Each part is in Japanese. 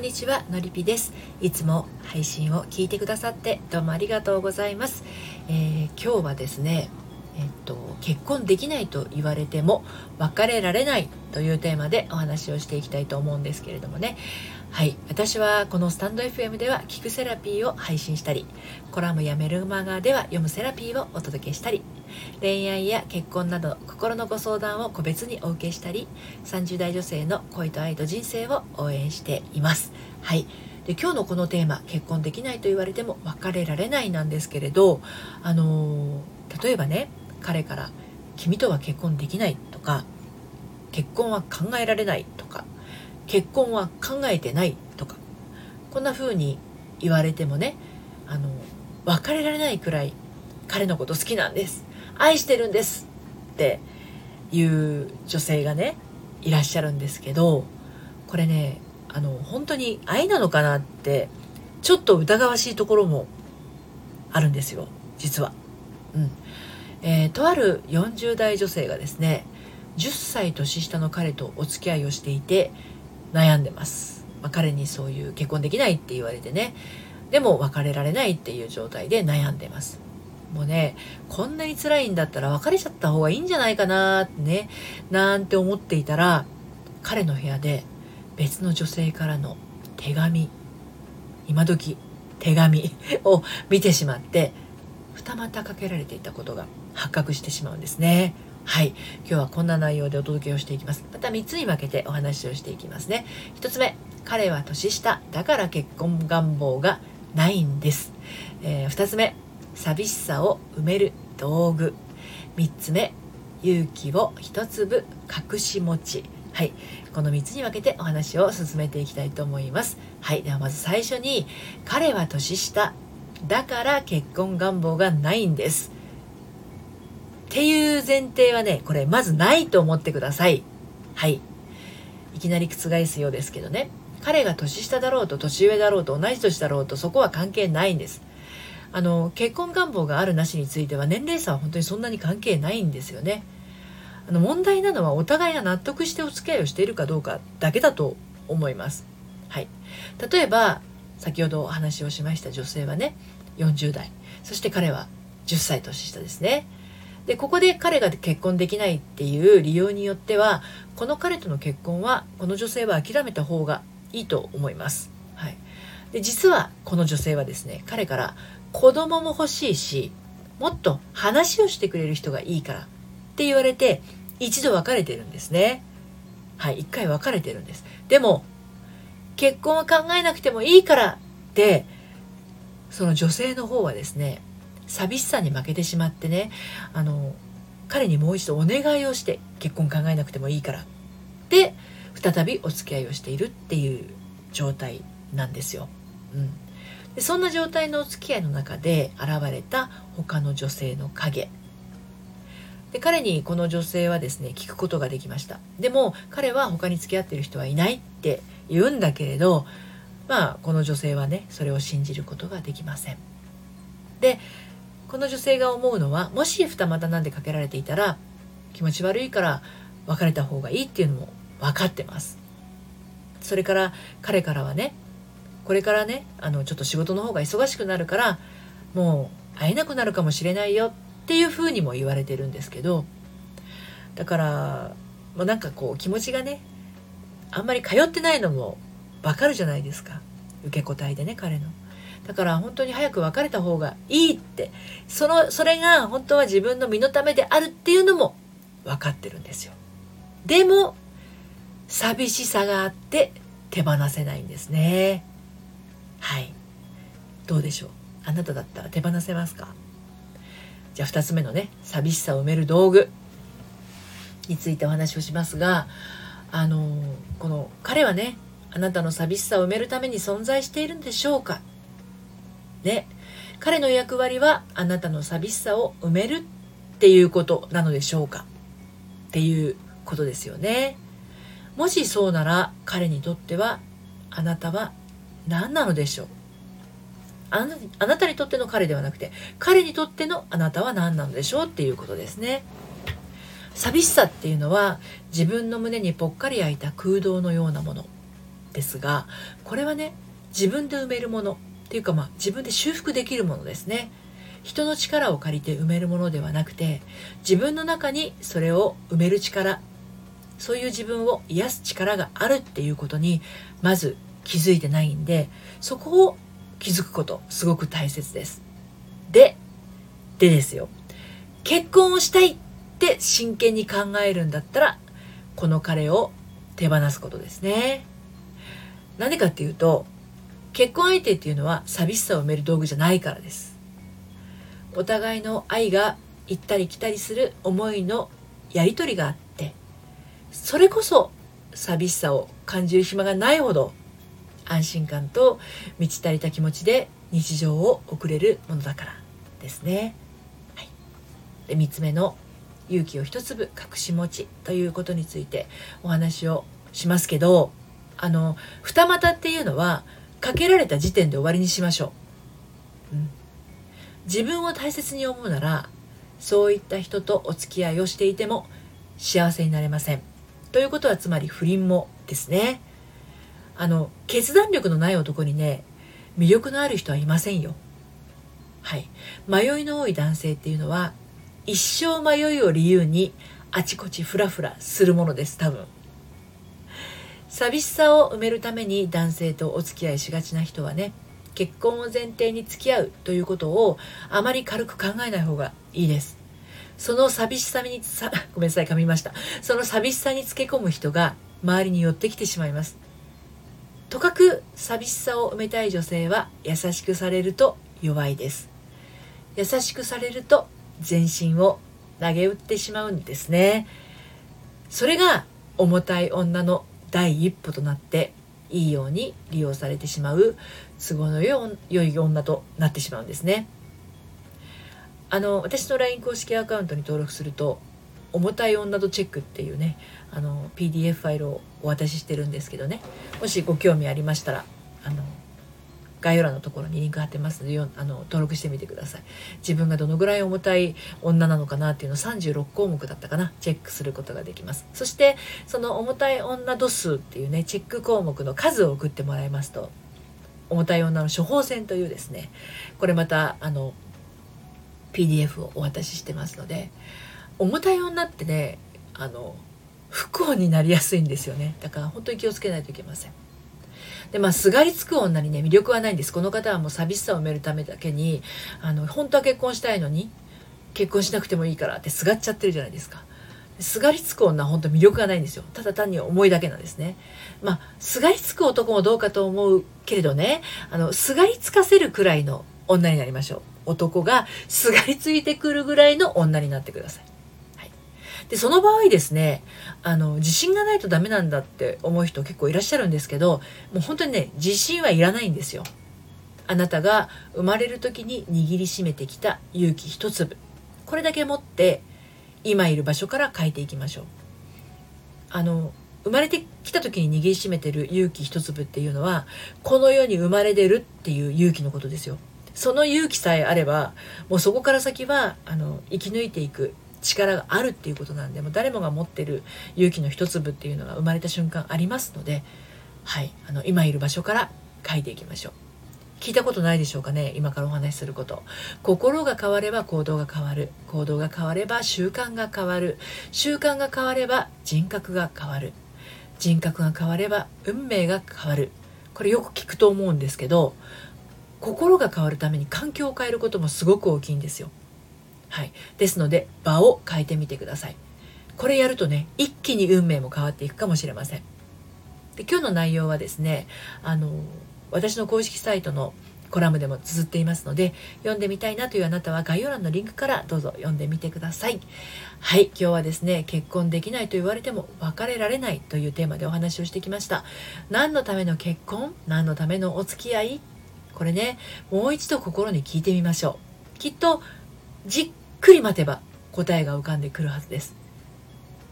んにちはのりぴです。いつも配信を聞いてくださってどうもありがとうございます、えー、今日はですねえっと、結婚できないと言われても別れられないというテーマでお話をしていきたいと思うんですけれどもね。はい。私はこのスタンド FM では聞くセラピーを配信したりコラムやメルマガでは読むセラピーをお届けしたり恋愛や結婚など心のご相談を個別にお受けしたり30代女性の恋と愛と人生を応援しています。はい。で今日のこのテーマ結婚できないと言われても別れられないなんですけれどあの例えばね彼から「君とは結婚できない」とか「結婚は考えられない」とか「結婚は考えてない」とかこんな風に言われてもねあの別れられないくらい彼のこと好きなんです愛してるんですっていう女性がねいらっしゃるんですけどこれねあの本当に愛なのかなってちょっと疑わしいところもあるんですよ実は。うんえー、とある40代女性がですね10歳年下の彼とお付き合いをしていて悩んでます、まあ、彼にそういう結婚できないって言われてねでも別れられないっていう状態で悩んでます。もうねこんなに辛いんだったら別れちゃった方がいいんじゃないかなってねなんて思っていたら彼の部屋で別の女性からの手紙今時手紙を見てしまって二股かけられていたことが発覚してしまうんですね。はい。今日はこんな内容でお届けをしていきます。また3つに分けてお話をしていきますね。1つ目、彼は年下、だから結婚願望がないんです。えー、2つ目、寂しさを埋める道具。3つ目、勇気を一粒隠し持ち。はい。この3つに分けてお話を進めていきたいと思います。はい。ではまず最初に、彼は年下。だから結婚願望がないんです。っていう前提はね、これまずないと思ってください。はい。いきなり覆すようですけどね。彼が年下だろうと年上だろうと同じ年だろうとそこは関係ないんです。あの、結婚願望があるなしについては年齢差は本当にそんなに関係ないんですよね。あの問題なのはお互いが納得してお付き合いをしているかどうかだけだと思います。はい。例えば、先ほどお話をしました女性はね、40代。そして彼は10歳年下ですね。でここで彼が結婚できないっていう理由によってはこの彼との結婚はこの女性は諦めた方がいいと思います。はい、で実はこの女性はですね彼から子供も欲しいしもっと話をしてくれる人がいいからって言われて一度別れてるんですね。はい、一回別れてるんです。でも結婚は考えなくてもいいからってその女性の方はですね寂しさに負けてしまってねあの彼にもう一度お願いをして結婚考えなくてもいいからで再びお付き合いをしているっていう状態なんですよ。うん、でそんな状態のお付き合いの中で現れた他の女性の影。で彼にこの女性はですね聞くことができました。でも彼は他に付き合ってる人はいないって言うんだけれどまあこの女性はねそれを信じることができません。でこの女性が思うのはもし二股なんでかけられていたら気持ち悪いから別れた方がいいっていうのも分かってますそれから彼からはねこれからねあのちょっと仕事の方が忙しくなるからもう会えなくなるかもしれないよっていうふうにも言われてるんですけどだからもうなんかこう気持ちがねあんまり通ってないのもわかるじゃないですか受け答えでね彼の。だから本当に早く別れた方がいいってそのそれが本当は自分の身のためであるっていうのも分かってるんですよ。でも寂しさがあって手放せないんですね。はい。どうでしょう？あなただったら手放せますか？じゃあ2つ目のね寂しさを埋める道具についてお話をしますがあのこの彼はねあなたの寂しさを埋めるために存在しているんでしょうか？ね彼の役割はあなたの寂しさを埋めるっていうことなのでしょうかっていうことですよね。もしそうなら彼にとってはあなたは何なのでしょう。あなあなたにとっての彼ではなくて彼にとってのあなたは何なのでしょうっていうことですね。寂しさっていうのは自分の胸にぽっかり開いた空洞のようなものですがこれはね自分で埋めるもの。っていうかまあ自分で修復できるものですね。人の力を借りて埋めるものではなくて自分の中にそれを埋める力そういう自分を癒す力があるっていうことにまず気づいてないんでそこを気づくことすごく大切です。ででですよ。結婚をしたいって真剣に考えるんだったらこの彼を手放すことですね。なんでかっていうと結婚相手っていうのは寂しさを埋める道具じゃないからですお互いの愛が行ったり来たりする思いのやり取りがあってそれこそ寂しさを感じる暇がないほど安心感と満ち足りた気持ちで日常を送れるものだからですね。はい、で3つ目の勇気を一粒隠し持ちということについてお話をしますけどあの二股っていうのはかけられた時点で終わりにしましょう、うん、自分を大切に思うならそういった人とお付き合いをしていても幸せになれません。ということはつまり不倫もですね。あの決断力のない男にね魅力のある人はいませんよ。はい。迷いの多い男性っていうのは一生迷いを理由にあちこちフラフラするものです多分。寂しさを埋めるために男性とお付き合いしがちな人はね結婚を前提に付き合うということをあまり軽く考えない方がいいです。その寂しさにさ ごめんなさい噛みました。その寂しさにつけ込む人が周りに寄ってきてしまいます。とかく寂しさを埋めたい女性は優しくされると弱いです。優しくされると全身を投げ打ってしまうんですね。それが重たい女の第一歩となっていいように利用されてしまう都合の良い女となってしまうんですね。あの私の LINE 公式アカウントに登録すると「重たい女とチェック」っていうねあの PDF ファイルをお渡ししてるんですけどねもしご興味ありましたらあの概要欄のところにリンク貼ってますのであの登録してみてください。自分がどのぐらい重たい女なのかなっていうのを36項目だったかな。チェックすることができます。そしてその重たい女度数っていうねチェック項目の数を送ってもらいますと重たい女の処方箋というですねこれまたあの PDF をお渡ししてますので重たい女ってねあの不幸になりやすいんですよね。だから本当に気をつけないといけません。でまあすがりつく女にね魅力はないんです。この方はもう寂しさを埋めるためだけにあの本当は結婚したいのに結婚しなくてもいいからってすがっちゃってるじゃないですか。すがりつく女は本当魅力がないんですよ。ただ単に重いだけなんですね。まあすがりつく男もどうかと思うけれどねあのすがりつかせるくらいの女になりましょう。男がすがりついてくるぐらいの女になってください。でその場合ですねあの自信がないとダメなんだって思う人結構いらっしゃるんですけどもう本当にね自信はいらないんですよ。あなたが生まれる時に握りしめてきた勇気一粒。これだけ持って今いる場所から変えていきましょう。あの生まれてきた時に握りしめてる勇気一粒っていうのはこの世に生まれ出るっていう勇気のことですよ。その勇気さえあればもうそこから先はあの生き抜いていく。力があるっていうことなんでも誰もが持ってる勇気の一粒っていうのが生まれた瞬間ありますので、はい、あの今いる場所から書いていきましょう。聞いたことないでしょうかね今からお話しすること。心が変われば行動が変わる。行動が変われば習慣が変わる。習慣が変われば人格が変わる。人格が変われば運命が変わる。これよく聞くと思うんですけど心が変わるために環境を変えることもすごく大きいんですよ。はい、ですので場を変えてみてください。これやるとね一気に運命も変わっていくかもしれません。で今日の内容はですねあの私の公式サイトのコラムでも綴っていますので読んでみたいなというあなたは概要欄のリンクからどうぞ読んでみてください。はい。今日はですね結婚できないと言われても別れられないというテーマでお話をしてきました。何のための結婚？何のためのお付き合い？これねもう一度心に聞いてみましょう。きっとじっくり待てば答えが浮かんでくるはずです。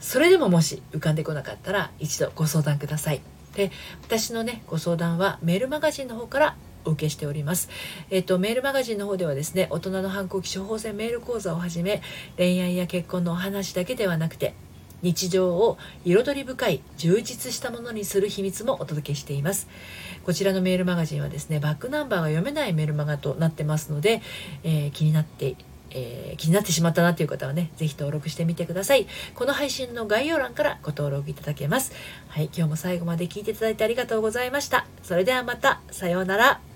それでももし浮かんでこなかったら一度ご相談ください。で私のねご相談はメールマガジンの方からお受けしております。えっ、と、メールマガジンの方ではですね、大人の反抗期処方箋メール講座をはじめ、恋愛や結婚のお話だけではなくて、日常を彩り深い充実したものにする秘密もお届けしています。こちらのメールマガジンはですねバックナンバーが読めないメールマガとなってますので、えー、気になってえー、気になってしまったなという方はね、ぜひ登録してみてください。この配信の概要欄からご登録いただけます。はい、今日も最後まで聞いていただいてありがとうございました。それではまた、さようなら。